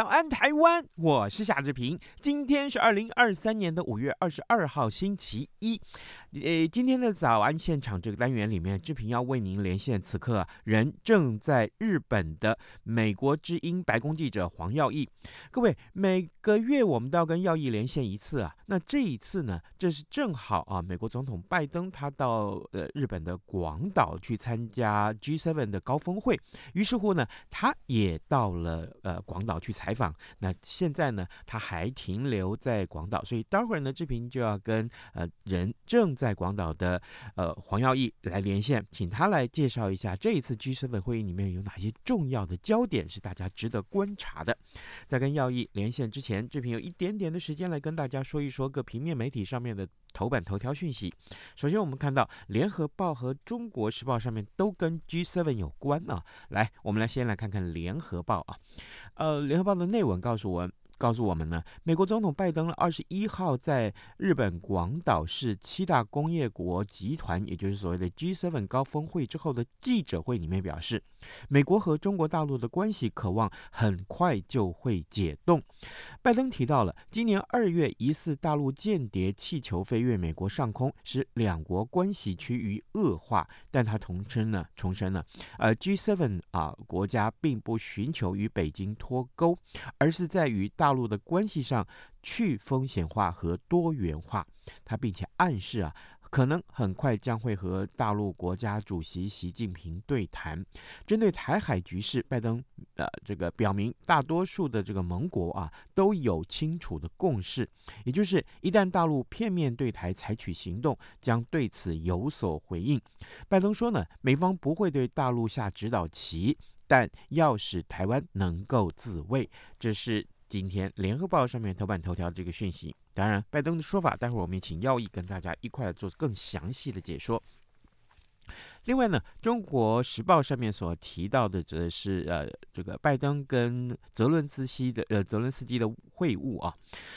早安，台湾！我是夏志平。今天是二零二三年的五月二十二号，星期一。呃，今天的早安现场这个单元里面，志平要为您连线此刻人正在日本的美国之音白宫记者黄耀毅。各位，每个月我们都要跟耀毅连线一次啊。那这一次呢，这是正好啊，美国总统拜登他到呃日本的广岛去参加 G7 的高峰会，于是乎呢，他也到了呃广岛去采采访。那现在呢，他还停留在广岛，所以待会儿呢，志平就要跟呃人正。在广岛的呃黄耀毅来连线，请他来介绍一下这一次 G7 会议里面有哪些重要的焦点是大家值得观察的。在跟耀毅连线之前，志平有一点点的时间来跟大家说一说各平面媒体上面的头版头条讯息。首先，我们看到《联合报》和《中国时报》上面都跟 G7 有关啊。来，我们来先来看看《联合报》啊，呃，《联合报》的内文告诉我。告诉我们呢，美国总统拜登二十一号在日本广岛市七大工业国集团，也就是所谓的 G7 高峰会之后的记者会里面表示，美国和中国大陆的关系渴望很快就会解冻。拜登提到了今年二月疑似大陆间谍气球飞越美国上空，使两国关系趋于恶化，但他重申呢，重申了，呃，G7 啊国家并不寻求与北京脱钩，而是在于大。大陆的关系上去风险化和多元化，他并且暗示啊，可能很快将会和大陆国家主席习近平对谈。针对台海局势，拜登呃这个表明，大多数的这个盟国啊都有清楚的共识，也就是一旦大陆片面对台采取行动，将对此有所回应。拜登说呢，美方不会对大陆下指导棋，但要使台湾能够自卫，这是。今天联合报上面头版头条这个讯息，当然拜登的说法，待会儿我们也请耀义跟大家一块来做更详细的解说。另外呢，《中国时报》上面所提到的则是呃，这个拜登跟泽伦斯基的呃泽伦斯基的会晤啊，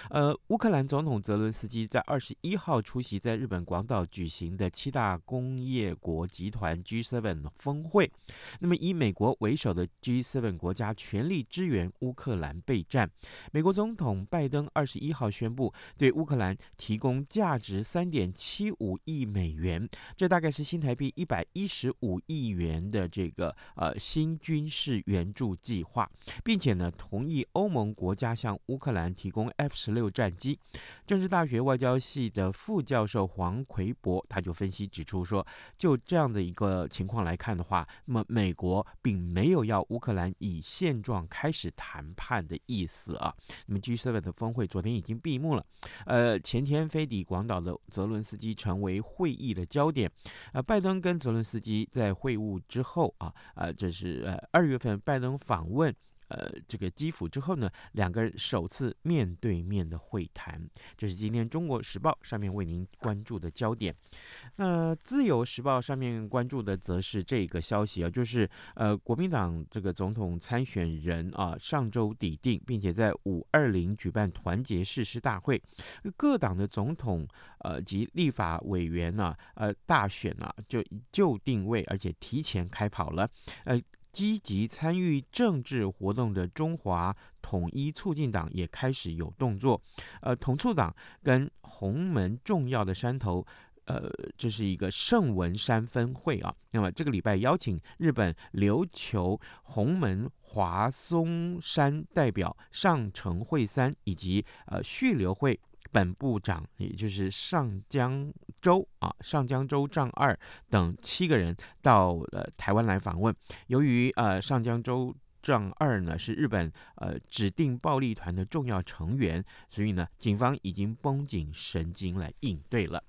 呃，乌克兰总统泽伦斯基在二十一号出席在日本广岛举行的七大工业国集团 G7 峰会。那么以美国为首的 G7 国家全力支援乌克兰备战。美国总统拜登二十一号宣布对乌克兰提供价值三点七五亿美元，这大概是新台币一百。一十五亿元的这个呃新军事援助计划，并且呢同意欧盟国家向乌克兰提供 F 十六战机。政治大学外交系的副教授黄奎博他就分析指出说，就这样的一个情况来看的话，那么美国并没有要乌克兰以现状开始谈判的意思啊。那么 G7 的峰会昨天已经闭幕了，呃前天飞抵广岛的泽伦斯基成为会议的焦点，呃拜登跟泽伦。司机在会晤之后啊，啊，这是呃二月份拜登访问呃这个基辅之后呢，两个人首次面对面的会谈，这是今天《中国时报》上面为您关注的焦点。那《自由时报》上面关注的则是这个消息啊，就是呃国民党这个总统参选人啊上周抵定，并且在五二零举办团结誓师大会，各党的总统。呃，及立法委员呢、呃，大选啊，就就定位，而且提前开跑了。呃，积极参与政治活动的中华统一促进党也开始有动作。呃，统促党跟洪门重要的山头，呃，这是一个圣文山分会啊。那么这个礼拜邀请日本琉球洪门华松山代表上城会三以及呃续留会。本部长，也就是上江州啊，上江州丈二等七个人到了台湾来访问。由于呃上江州丈二呢是日本呃指定暴力团的重要成员，所以呢，警方已经绷紧神经来应对了。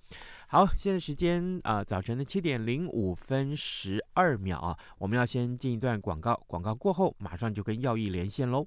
好，现在时间啊、呃，早晨的七点零五分十二秒啊，我们要先进一段广告，广告过后马上就跟耀毅连线喽。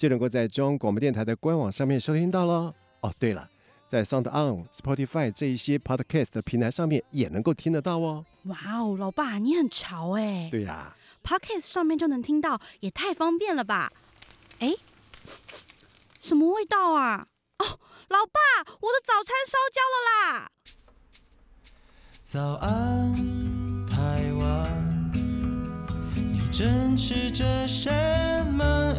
就能够在中央广播电台的官网上面收听到喽。哦，对了，在 Sound On、Spotify 这一些 Podcast 的平台上面也能够听得到哦。哇哦，老爸你很潮哎！对呀、啊，Podcast 上面就能听到，也太方便了吧？哎，什么味道啊？哦，老爸，我的早餐烧焦了啦！早安，台湾，你正吃着什么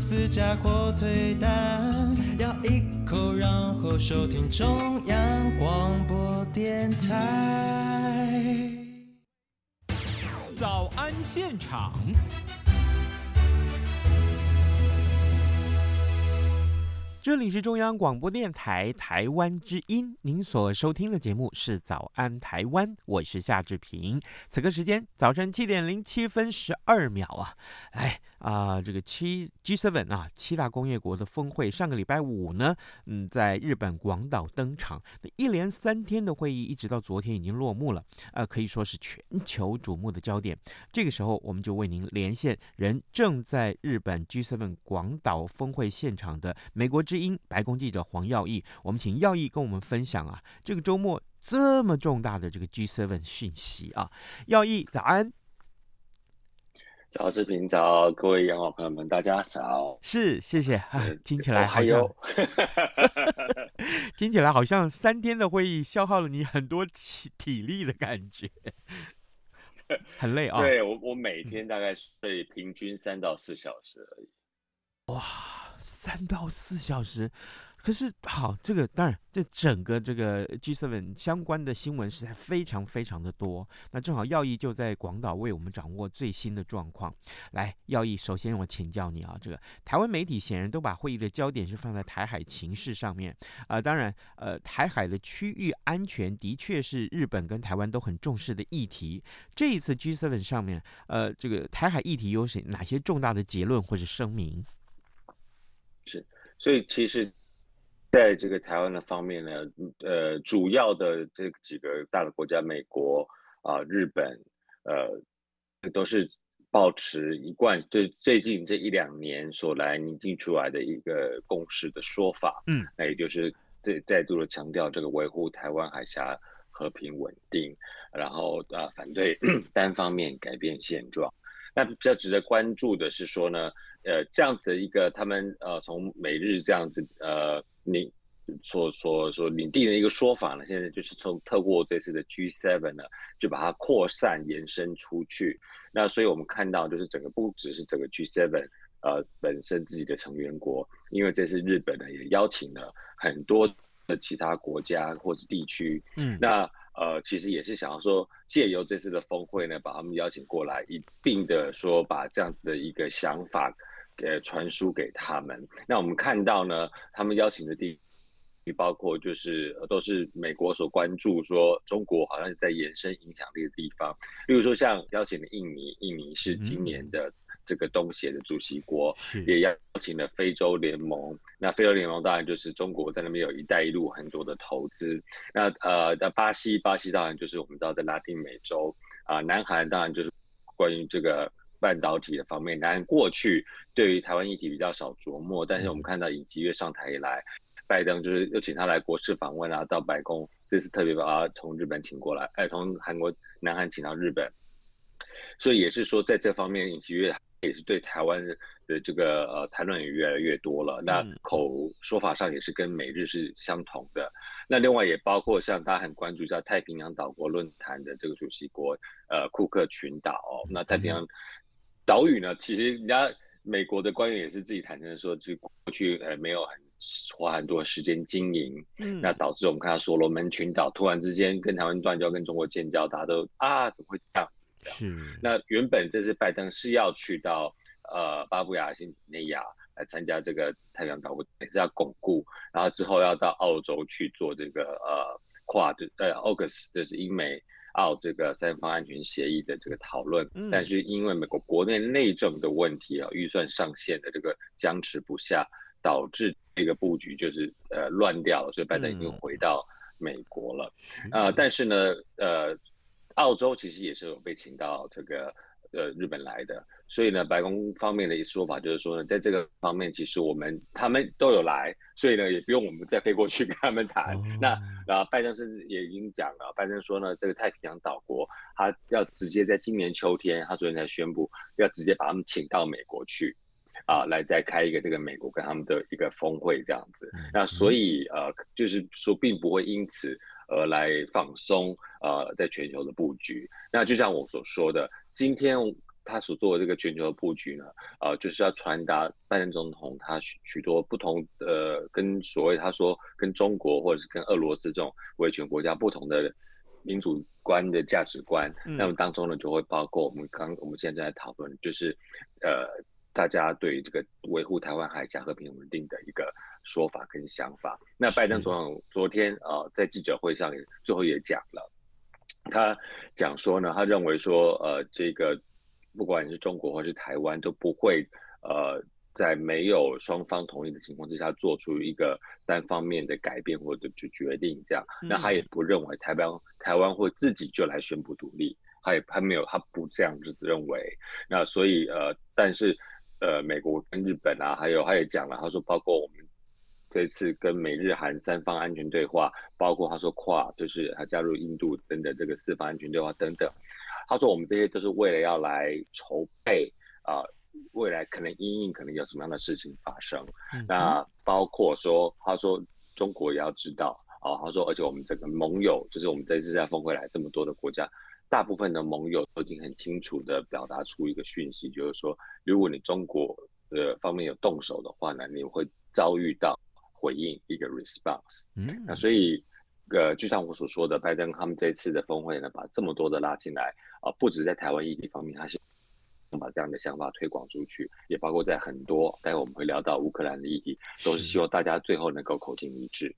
吐司加火腿蛋，咬一口，然后收听中央广播电台。早安现场。这里是中央广播电台台湾之音，您所收听的节目是《早安台湾》，我是夏志平。此刻时间早晨七点零七分十二秒啊，来。啊、这个七 G7 啊，七大工业国的峰会上个礼拜五呢，嗯，在日本广岛登场。那一连三天的会议，一直到昨天已经落幕了，呃，可以说是全球瞩目的焦点。这个时候，我们就为您连线人正在日本 G7 广岛峰会现场的美国之音白宫记者黄耀毅。我们请耀毅跟我们分享啊，这个周末这么重大的这个 G7 讯息啊，耀毅早安。早，视频早，各位养老朋友们，大家早。是，谢谢。啊、听起来好像，听起来好像三天的会议消耗了你很多体体力的感觉，很累啊。对，我，我每天大概睡平均三到四小时而已。哇，三到四小时。可是好，这个当然，这整个这个 G7 相关的新闻实在非常非常的多。那正好耀义就在广岛为我们掌握最新的状况。来，耀义，首先我请教你啊，这个台湾媒体显然都把会议的焦点是放在台海情势上面啊、呃。当然，呃，台海的区域安全的确是日本跟台湾都很重视的议题。这一次 G7 上面，呃，这个台海议题有哪哪些重大的结论或者声明？是，所以其实。在这个台湾的方面呢，呃，主要的这几个大的国家，美国啊、呃、日本，呃，都是保持一贯对最近这一两年所来拟定出来的一个共识的说法，嗯，那也就是再再度的强调这个维护台湾海峡和平稳定，然后啊、呃、反对 单方面改变现状。那比较值得关注的是说呢，呃，这样子的一个他们呃从美日这样子呃。你所所所领地的一个说法呢，现在就是从透过这次的 G7 呢，就把它扩散延伸出去。那所以我们看到，就是整个不只是整个 G7 呃本身自己的成员国，因为这次日本呢也邀请了很多的其他国家或是地区，嗯，那呃其实也是想要说借由这次的峰会呢，把他们邀请过来，一并的说把这样子的一个想法。呃，传输给他们。那我们看到呢，他们邀请的地域包括就是都是美国所关注，说中国好像是在延伸影响力的地方。例如说，像邀请的印尼，印尼是今年的这个东协的主席国，嗯、也邀请了非洲联盟。那非洲联盟当然就是中国在那边有一带一路很多的投资。那呃，那巴西，巴西当然就是我们知道在拉丁美洲啊、呃。南韩当然就是关于这个。半导体的方面，南韩过去对于台湾议题比较少琢磨，但是我们看到尹锡悦上台以来，拜登就是又请他来国事访问啊，到白宫，这次特别把他从日本请过来，哎，从韩国南韩请到日本，所以也是说在这方面，尹锡悦也是对台湾的这个呃谈论也越来越多了，那口说法上也是跟美日是相同的。那另外也包括像大家很关注叫太平洋岛国论坛的这个主席国，呃，库克群岛，哦。那太平洋。岛屿呢，其实人家美国的官员也是自己坦诚说，就过去呃没有很花很多时间经营，嗯，那导致我们看到所罗门群岛突然之间跟台湾断交，跟中国建交，大家都啊怎么会这样子？是。那原本这次拜登是要去到呃巴布亚新几内亚来参加这个太平洋岛国，也是要巩固，然后之后要到澳洲去做这个呃跨的呃 AUKUS 就是英美。澳这个三方安全协议的这个讨论，嗯，但是因为美国国内内政的问题啊，预算上限的这个僵持不下，导致这个布局就是呃乱掉了，所以拜登已经回到美国了，啊、但是呢，呃，澳洲其实也是有被请到这个。呃，日本来的，所以呢，白宫方面的一说法就是说呢，在这个方面，其实我们他们都有来，所以呢，也不用我们再飞过去 跟他们谈。哦、那然后拜登甚至也已经讲了，拜登说呢，这个太平洋岛国，他要直接在今年秋天，他昨天才宣布，要直接把他们请到美国去，啊，来再开一个这个美国跟他们的一个峰会这样子。嗯、那所以呃，就是说，并不会因此而来放松呃，在全球的布局。那就像我所说的。今天他所做的这个全球的布局呢，呃，就是要传达拜登总统他许许多不同呃跟所谓他说跟中国或者是跟俄罗斯这种威权国家不同的民主观的价值观。嗯、那么当中呢，就会包括我们刚我们现在在讨论，就是呃，大家对这个维护台湾海峡和平稳定的一个说法跟想法。那拜登总统昨天啊、呃，在记者会上也最后也讲了。他讲说呢，他认为说，呃，这个不管是中国或是台湾都不会，呃，在没有双方同意的情况之下做出一个单方面的改变或者就决定这样。那他也不认为台湾台湾会自己就来宣布独立，他也他没有他不这样子认为。那所以呃，但是呃，美国跟日本啊，还有他也讲了，他说包括我们。这次跟美日韩三方安全对话，包括他说跨，就是他加入印度等等这个四方安全对话等等。他说我们这些都是为了要来筹备啊、呃，未来可能因应可能有什么样的事情发生。嗯、那包括说，他说中国也要知道啊、呃，他说而且我们整个盟友，就是我们这次在峰会来这么多的国家，大部分的盟友都已经很清楚的表达出一个讯息，就是说，如果你中国的方面有动手的话呢，你会遭遇到。回应一个 response，嗯，那所以，呃，就像我所说的，拜登他们这次的峰会呢，把这么多的拉进来，啊、呃，不止在台湾议题方面，他是。把这样的想法推广出去，也包括在很多，待会我们会聊到乌克兰的议题，都是希望大家最后能够口径一致。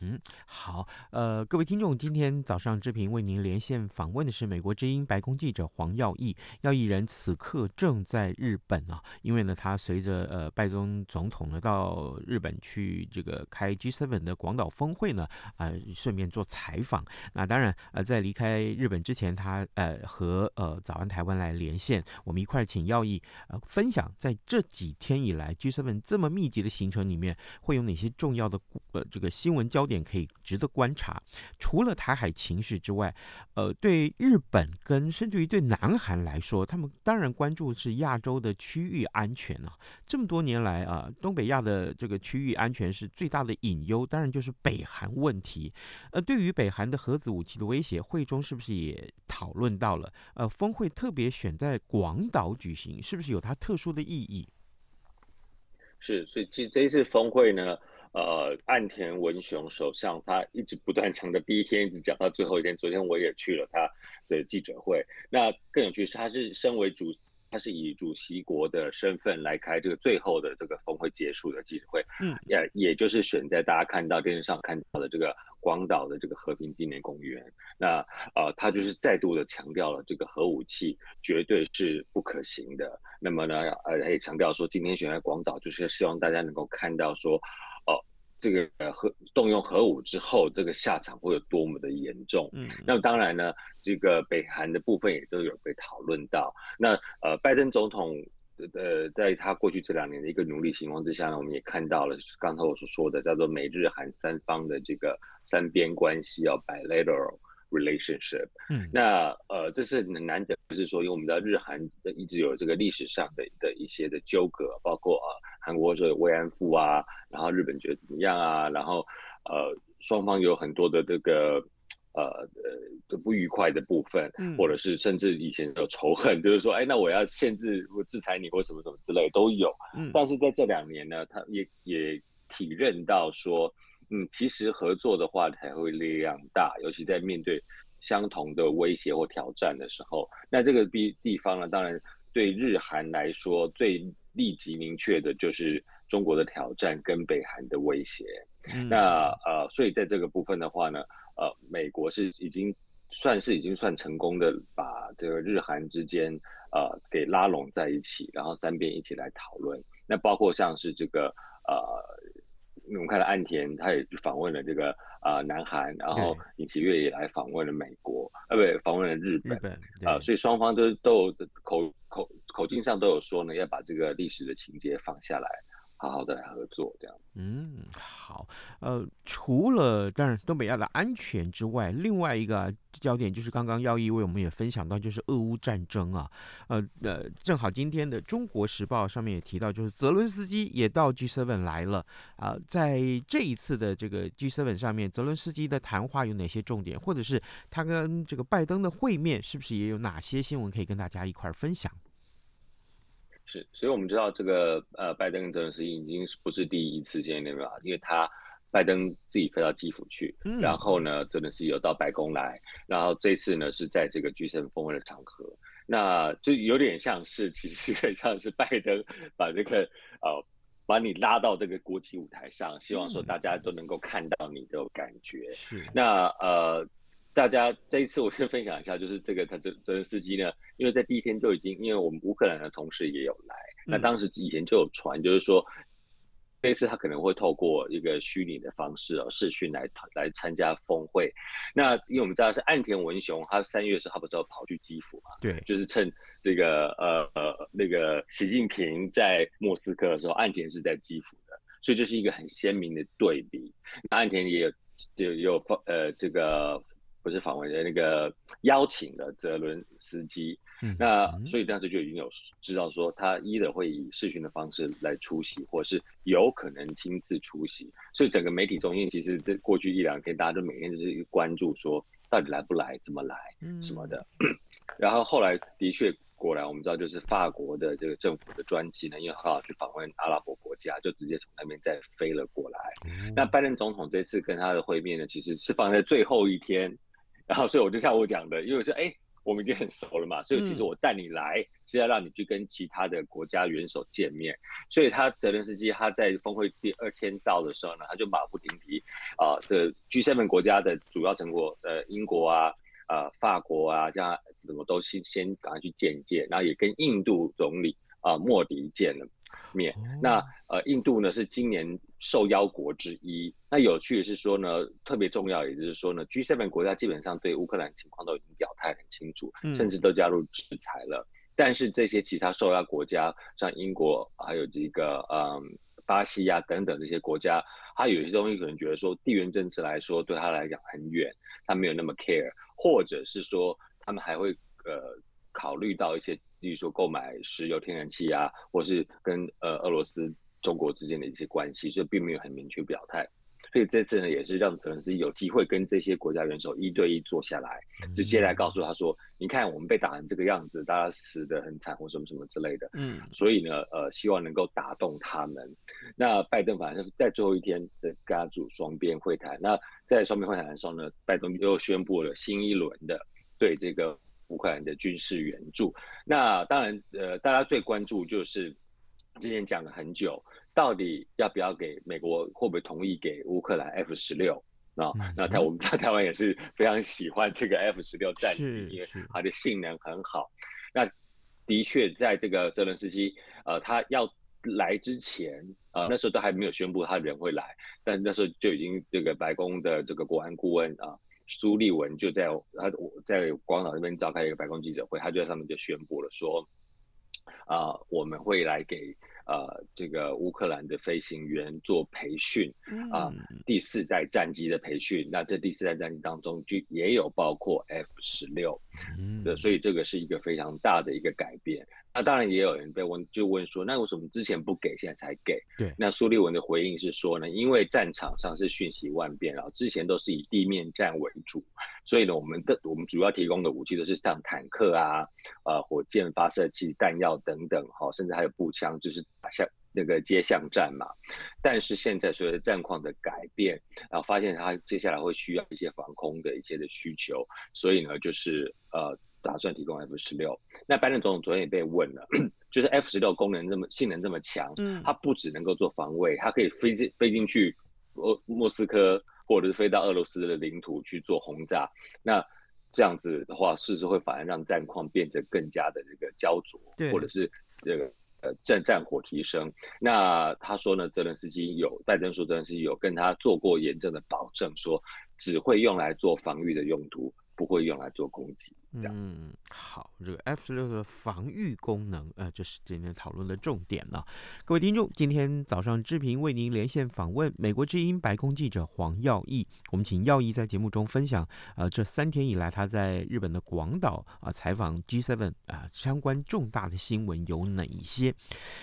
嗯，好，呃，各位听众，今天早上志平为您连线访问的是美国之音白宫记者黄耀义，耀义人此刻正在日本啊，因为呢，他随着呃拜登总统呢到日本去这个开 G7 的广岛峰会呢，啊、呃，顺便做采访。那当然，呃，在离开日本之前，他呃和呃早安台湾来连线，我们一块。请耀义呃分享，在这几天以来 G7 这么密集的行程里面，会有哪些重要的呃这个新闻焦点可以值得观察？除了台海情势之外，呃，对日本跟甚至于对南韩来说，他们当然关注是亚洲的区域安全啊。这么多年来啊，东北亚的这个区域安全是最大的隐忧，当然就是北韩问题。呃，对于北韩的核子武器的威胁，会中是不是也讨论到了？呃，峰会特别选在广岛。举行是不是有它特殊的意义？是，所以其实这一次峰会呢，呃，岸田文雄首相他一直不断讲的，第一天一直讲到最后一天。昨天我也去了他的记者会。那更有趣是，他是身为主，他是以主席国的身份来开这个最后的这个峰会结束的记者会。嗯，也也就是选在大家看到电视上看到的这个。广岛的这个和平纪念公园，那呃，他就是再度的强调了这个核武器绝对是不可行的。那么呢，呃，他也强调说，今天选在广岛，就是希望大家能够看到说，哦、呃，这个呃核动用核武之后，这个下场会有多么的严重？嗯，那么当然呢，这个北韩的部分也都有被讨论到。那呃，拜登总统呃，在他过去这两年的一个努力情况之下呢，我们也看到了刚才我所说的叫做美日韩三方的这个三边关系哦，bilateral。relationship，嗯，那呃，这是很难得，就是说，因为我们知道日韩一直有这个历史上的的一些的纠葛，包括啊，韩国说慰安妇啊，然后日本觉得怎么样啊，然后呃，双方有很多的这个呃呃的不愉快的部分，嗯，或者是甚至以前有仇恨，就是说，哎，那我要限制或制裁你或什么什么之类都有，嗯，但是在这两年呢，他也也体认到说。嗯，其实合作的话才会力量大，尤其在面对相同的威胁或挑战的时候。那这个地地方呢，当然对日韩来说最立即明确的就是中国的挑战跟北韩的威胁。嗯、那呃，所以在这个部分的话呢，呃，美国是已经算是已经算成功的把这个日韩之间呃给拉拢在一起，然后三边一起来讨论。那包括像是这个呃。我们看到岸田，他也访问了这个啊、呃、南韩，然后尹锡悦也来访问了美国，呃，不，访问了日本，啊、呃，所以双方都都有口口口径上都有说呢，要把这个历史的情节放下来。好好的合作，这样。嗯，好。呃，除了当然东北亚的安全之外，另外一个焦点就是刚刚耀毅为我们也分享到，就是俄乌战争啊。呃呃，正好今天的《中国时报》上面也提到，就是泽伦斯基也到 G7 来了啊、在这一次的这个 G7 上面，泽伦斯基的谈话有哪些重点，或者是他跟这个拜登的会面，是不是也有哪些新闻可以跟大家一块儿分享？是，所以我们知道这个呃，拜登跟泽连斯基已经不是第一次见面了，因为他拜登自己飞到基辅去，嗯、然后呢，泽连斯基有到白宫来，然后这次呢是在这个 G7 峰会的场合，那就有点像是，其实有点像是拜登把这个呃，把你拉到这个国际舞台上，希望说大家都能够看到你的感觉。是、嗯，那呃。大家这一次，我先分享一下，就是这个他这这个司机呢，因为在第一天就已经，因为我们乌克兰的同事也有来，那当时以前就有传，就是说这一次他可能会透过一个虚拟的方式哦，视讯来来参加峰会。那因为我们知道是岸田文雄，他三月的时候他不是要跑去基辅嘛？对，就是趁这个呃呃那个习近平在莫斯科的时候，岸田是在基辅的，所以这是一个很鲜明的对比。那岸田也有就有放呃这个。不是访问的那个邀请的泽伦斯基，嗯、那所以当时就已经有知道说他一的会以视讯的方式来出席，或是有可能亲自出席。所以整个媒体中心其实这过去一两天，大家都每天就是关注说到底来不来、怎么来、什么的。嗯、然后后来的确果然，我们知道就是法国的这个政府的专机呢，因为刚好去访问阿拉伯国家，就直接从那边再飞了过来。嗯、那拜登总统这次跟他的会面呢，其实是放在最后一天。然后，所以我就像我讲的，因为我说，哎，我们已经很熟了嘛，所以其实我带你来是要让你去跟其他的国家元首见面。所以他泽连斯基他在峰会第二天到的时候呢，他就马不停蹄啊的 G7 国家的主要成果，呃，英国啊、啊、呃、法国啊，这样怎么都先先赶快去见一见，然后也跟印度总理啊、呃、莫迪见了面。那呃，印度呢是今年。受邀国之一。那有趣的是说呢，特别重要，也就是说呢，G7 国家基本上对乌克兰情况都已经表态很清楚，甚至都加入制裁了。嗯、但是这些其他受邀国家，像英国，还有这个嗯巴西啊等等这些国家，他有些东西可能觉得说地缘政治来说对他来讲很远，他没有那么 care，或者是说他们还会呃考虑到一些，例如说购买石油、天然气啊，或是跟呃俄罗斯。中国之间的一些关系，所以并没有很明确表态。所以这次呢，也是让泽连斯基有机会跟这些国家元首一对一坐下来，直接来告诉他说：“你看，我们被打成这个样子，大家死得很惨，或什么什么之类的。”嗯，所以呢，呃，希望能够打动他们。那拜登反正是在最后一天在跟他组双边会谈。那在双边会谈的时候呢，拜登又宣布了新一轮的对这个乌克兰的军事援助。那当然，呃，大家最关注就是之前讲了很久。到底要不要给美国？会不会同意给乌克兰 F 十六？啊，那台我们在台湾也是非常喜欢这个 F 十六战机，因为它的性能很好。那的确，在这个泽伦斯基，呃，他要来之前啊、呃，那时候都还没有宣布他人会来，但那时候就已经这个白宫的这个国安顾问啊，苏立文就在他我在广岛那边召开一个白宫记者会，他就在上面就宣布了说，啊、呃，我们会来给。呃，这个乌克兰的飞行员做培训啊，第四代战机的培训。那这第四代战机当中就也有包括 F 十六，对，所以这个是一个非常大的一个改变。那当然也有人被问，就问说，那为什么之前不给，现在才给？对。那苏利文的回应是说呢，因为战场上是瞬息万变，然后之前都是以地面战为主，所以呢，我们的我们主要提供的武器都是像坦克啊、呃火箭发射器、弹药等等，哈，甚至还有步枪，就是。打下那个街巷战嘛，但是现在随着战况的改变，然后发现他接下来会需要一些防空的一些的需求，所以呢，就是呃打算提供 F 十六。那拜登总统昨天也被问了，就是 F 十六功能这么性能这么强，嗯，它不只能够做防卫，它可以飞进飞进去莫莫斯科，或者是飞到俄罗斯的领土去做轰炸。那这样子的话，是不是会反而让战况变得更加的这个焦灼，对或者是这个？呃，战战火提升。那他说呢，泽连斯基有拜登说，泽连斯基有跟他做过严正的保证，说只会用来做防御的用途。不会用来做攻击，嗯，好，这个 F 十六的防御功能，呃，这是今天讨论的重点了。各位听众，今天早上志平为您连线访问美国之音白宫记者黄耀毅，我们请耀毅在节目中分享，呃，这三天以来他在日本的广岛啊采访 G7 啊相关重大的新闻有哪一些？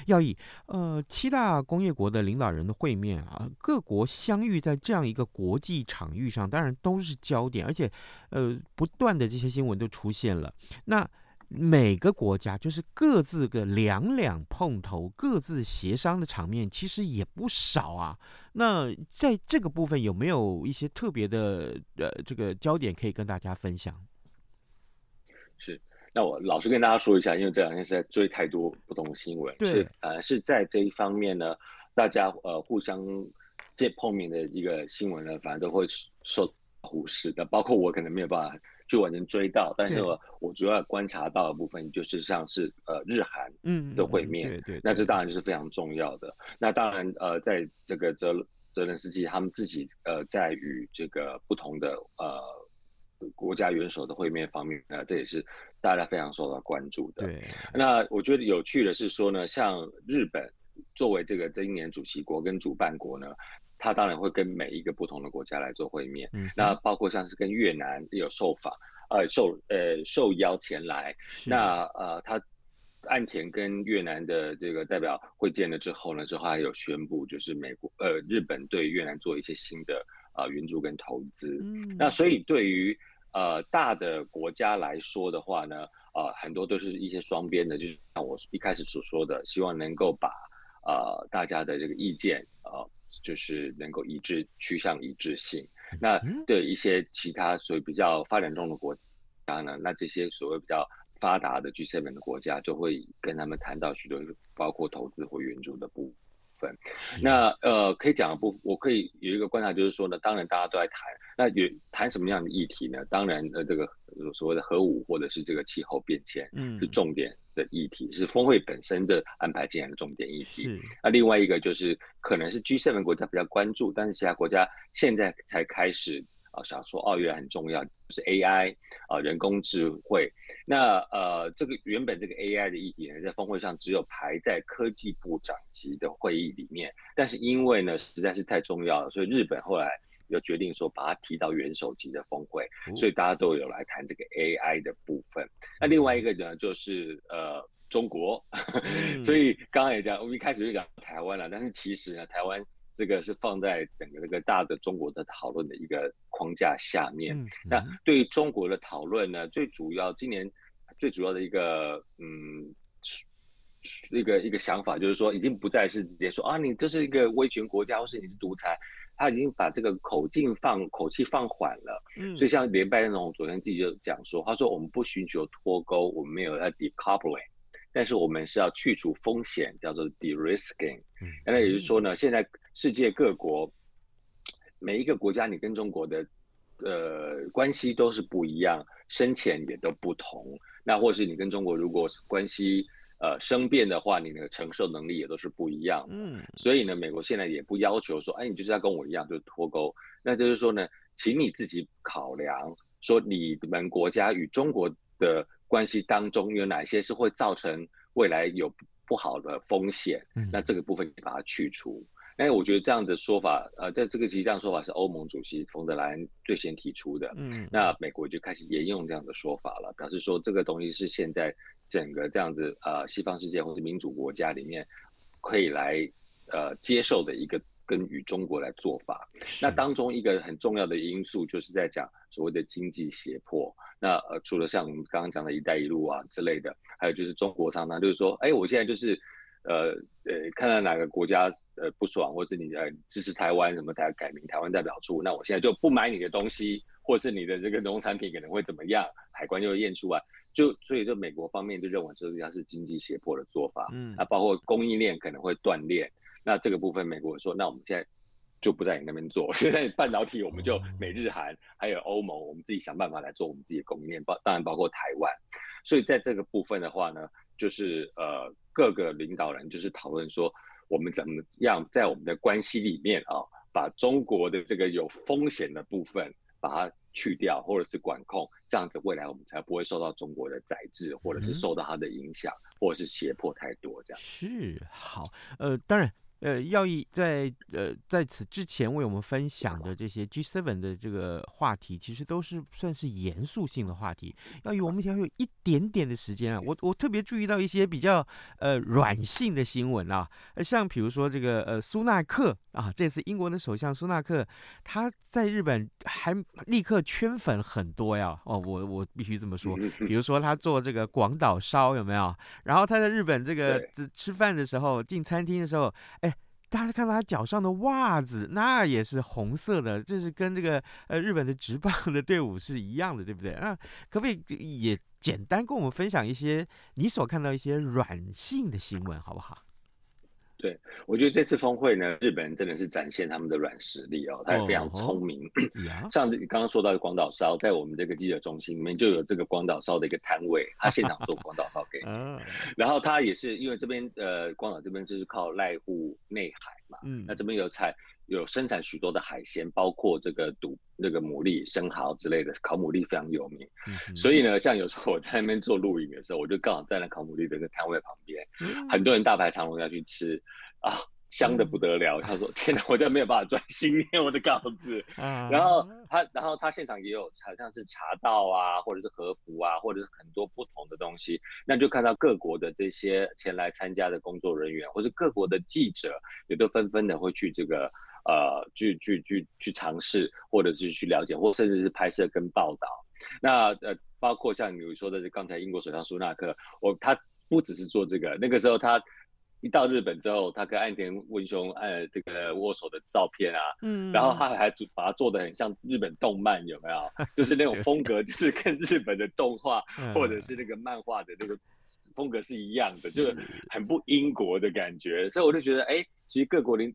耀毅，呃，七大工业国的领导人的会面啊，各国相遇在这样一个国际场域上，当然都是焦点，而且，呃。不断的这些新闻都出现了，那每个国家就是各自的两两碰头、各自协商的场面，其实也不少啊。那在这个部分有没有一些特别的呃这个焦点可以跟大家分享？是，那我老实跟大家说一下，因为这两天是在追太多不同的新闻，对是呃是在这一方面呢，大家呃互相见碰面的一个新闻呢，反正都会受。忽视的，包括我可能没有办法去完全追到，但是我我主要观察到的部分就是像是呃日韩嗯的会面，对对，那这当然就是非常重要的。那当然呃，在这个泽泽连斯基他们自己呃在与这个不同的呃国家元首的会面方面呢，这也是大家非常受到关注的。对，那我觉得有趣的是说呢，像日本作为这个今年主席国跟主办国呢。他当然会跟每一个不同的国家来做会面，嗯、那包括像是跟越南也有受访，呃，受呃受邀前来。那呃，他岸田跟越南的这个代表会见了之后呢，之后还有宣布，就是美国呃日本对越南做一些新的啊、呃、援助跟投资。嗯，那所以对于呃大的国家来说的话呢，呃很多都是一些双边的，就是像我一开始所说的，希望能够把呃大家的这个意见呃。就是能够一致趋向一致性。那对一些其他所谓比较发展中的国家呢，那这些所谓比较发达的 G7 的国家就会跟他们谈到许多包括投资或援助的部分。那呃，可以讲的部分，我可以有一个观察，就是说呢，当然大家都在谈，那有谈什么样的议题呢？当然呃，这个所谓的核武或者是这个气候变迁，嗯，是重点。的议题是峰会本身的安排进来的重点议题。那另外一个就是可能是 G7 国家比较关注，但是其他国家现在才开始啊、呃，想说哦，原来很重要，就是 AI 啊、呃，人工智慧。那呃，这个原本这个 AI 的议题呢，在峰会上只有排在科技部长级的会议里面，但是因为呢实在是太重要了，所以日本后来。就决定说把它提到元首级的峰会，所以大家都有来谈这个 AI 的部分。那另外一个呢，就是呃中国，所以刚刚也讲，我们一开始就讲台湾了，但是其实呢，台湾这个是放在整个这个大的中国的讨论的一个框架下面。那对于中国的讨论呢，最主要今年最主要的一个嗯一个一个想法就是说，已经不再是直接说啊，你这是一个威权国家，或是你是独裁。他已经把这个口径放口气放缓了，嗯，所以像连拜登总统昨天自己就讲说，他说我们不寻求脱钩，我们没有要 decoupling，但是我们是要去除风险，叫做 de-risking。嗯，那也就是说呢，现在世界各国每一个国家，你跟中国的呃关系都是不一样，深浅也都不同。那或是你跟中国如果是关系呃生变的话，你的承受能力也都是不一样。嗯，所以呢，美国现在也不要求说，哎，你就是要跟我一样，就是脱钩。那就是说呢，请你自己考量，说你们国家与中国的关系当中有哪些是会造成未来有不好的风险。嗯，那这个部分你把它去除。哎，我觉得这样的说法，呃，在这个其实这样说法是欧盟主席冯德莱恩最先提出的。嗯，那美国就开始沿用这样的说法了，表示说这个东西是现在整个这样子呃西方世界或者民主国家里面可以来呃接受的一个跟与中国来做法。那当中一个很重要的因素就是在讲所谓的经济胁迫。那呃除了像我们刚刚讲的一带一路啊之类的，还有就是中国常常就是说，哎，我现在就是。呃呃，看到哪个国家呃不爽，或者你呃支持台湾什么台改名台湾代表处，那我现在就不买你的东西，或是你的这个农产品可能会怎么样，海关就会验出来，就所以就美国方面就认为这个是经济胁迫的做法，嗯，那包括供应链可能会断裂，那这个部分美国说，那我们现在就不在你那边做，现在半导体我们就美日韩还有欧盟，我们自己想办法来做我们自己的供应链，包当然包括台湾，所以在这个部分的话呢，就是呃。各个领导人就是讨论说，我们怎么样在我们的关系里面啊，把中国的这个有风险的部分把它去掉，或者是管控，这样子未来我们才不会受到中国的宰制，或者是受到它的影响，或者是胁迫太多这样。是好，呃，当然。呃，耀毅在呃在此之前为我们分享的这些 G7 的这个话题，其实都是算是严肃性的话题。要以，我们想有一点点的时间啊，我我特别注意到一些比较呃软性的新闻啊，像比如说这个呃苏纳克啊，这次英国的首相苏纳克他在日本还立刻圈粉很多呀。哦，我我必须这么说，比如说他做这个广岛烧有没有？然后他在日本这个吃饭的时候进餐厅的时候，哎。大家看到他脚上的袜子，那也是红色的，就是跟这个呃日本的直棒的队伍是一样的，对不对？那可不可以也简单跟我们分享一些你所看到一些软性的新闻，好不好？对，我觉得这次峰会呢，日本人真的是展现他们的软实力哦，他也非常聪明。Oh. 像你刚刚说到的广岛烧，在我们这个记者中心里面就有这个广岛烧的一个摊位，他现场做广岛烧给你。然后他也是因为这边呃，广岛这边就是靠濑户内海嘛，嗯，那这边有采有生产许多的海鲜，包括这个赌那个牡蛎、生蚝之类的，烤牡蛎非常有名。嗯、所以呢，像有时候我在那边做录影的时候，我就刚好站在烤牡蛎的那个摊位旁边，嗯、很多人大排长龙要去吃。啊，香的不得了！他说：“天哪，我真的没有办法专心念我的稿子。”然后他，然后他现场也有好像是茶道啊，或者是和服啊，或者是很多不同的东西。那就看到各国的这些前来参加的工作人员，或是各国的记者，也都纷纷的会去这个呃，去去去去尝试，或者是去了解，或甚至是拍摄跟报道。那呃，包括像你说的刚才英国首相苏纳克，我他不只是做这个，那个时候他。一到日本之后，他跟岸田文雄呃这个握手的照片啊，嗯，然后他还把它做的很像日本动漫，有没有？就是那种 风格，就是跟日本的动画 或者是那个漫画的那个风格是一样的，是就是很不英国的感觉。所以我就觉得，哎，其实各国人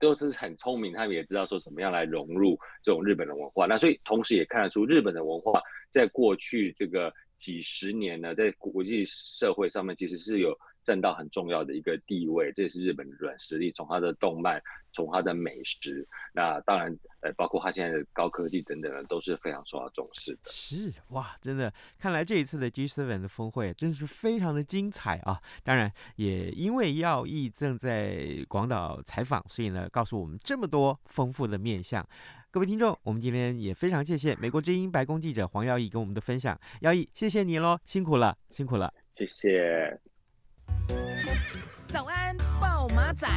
都是很聪明，他们也知道说怎么样来融入这种日本的文化。那所以同时也看得出日本的文化在过去这个几十年呢，在国际社会上面其实是有。占到很重要的一个地位，这也是日本的软实力。从它的动漫，从它的美食，那当然，呃，包括它现在的高科技等等的，都是非常受到重视的。是哇，真的，看来这一次的 G7 的峰会真是非常的精彩啊！当然，也因为耀义正在广岛采访，所以呢，告诉我们这么多丰富的面相。各位听众，我们今天也非常谢谢美国之音白宫记者黄耀毅跟我们的分享。耀毅，谢谢你喽，辛苦了，辛苦了，谢谢。早安，暴马仔。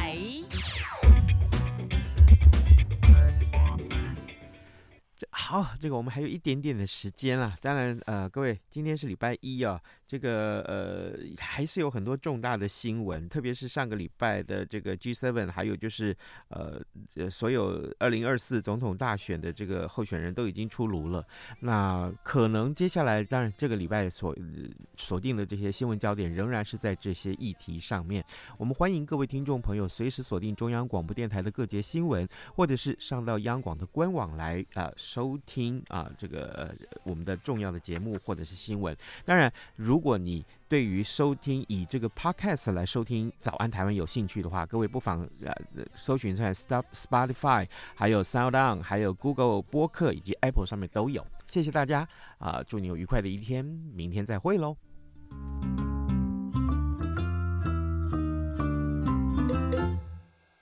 好，这个我们还有一点点的时间啦。当然，呃，各位，今天是礼拜一哦。这个呃，还是有很多重大的新闻，特别是上个礼拜的这个 G7，还有就是呃，所有二零二四总统大选的这个候选人都已经出炉了。那可能接下来，当然这个礼拜所锁定的这些新闻焦点仍然是在这些议题上面。我们欢迎各位听众朋友随时锁定中央广播电台的各节新闻，或者是上到央广的官网来啊、收听啊这个、我们的重要的节目或者是新闻。当然，如如果你对于收听以这个 podcast 来收听《早安台湾》有兴趣的话，各位不妨呃搜寻在 Stop Spotify，还有 Sound On，还有 Google 播客以及 Apple 上面都有。谢谢大家啊、祝你有愉快的一天，明天再会喽。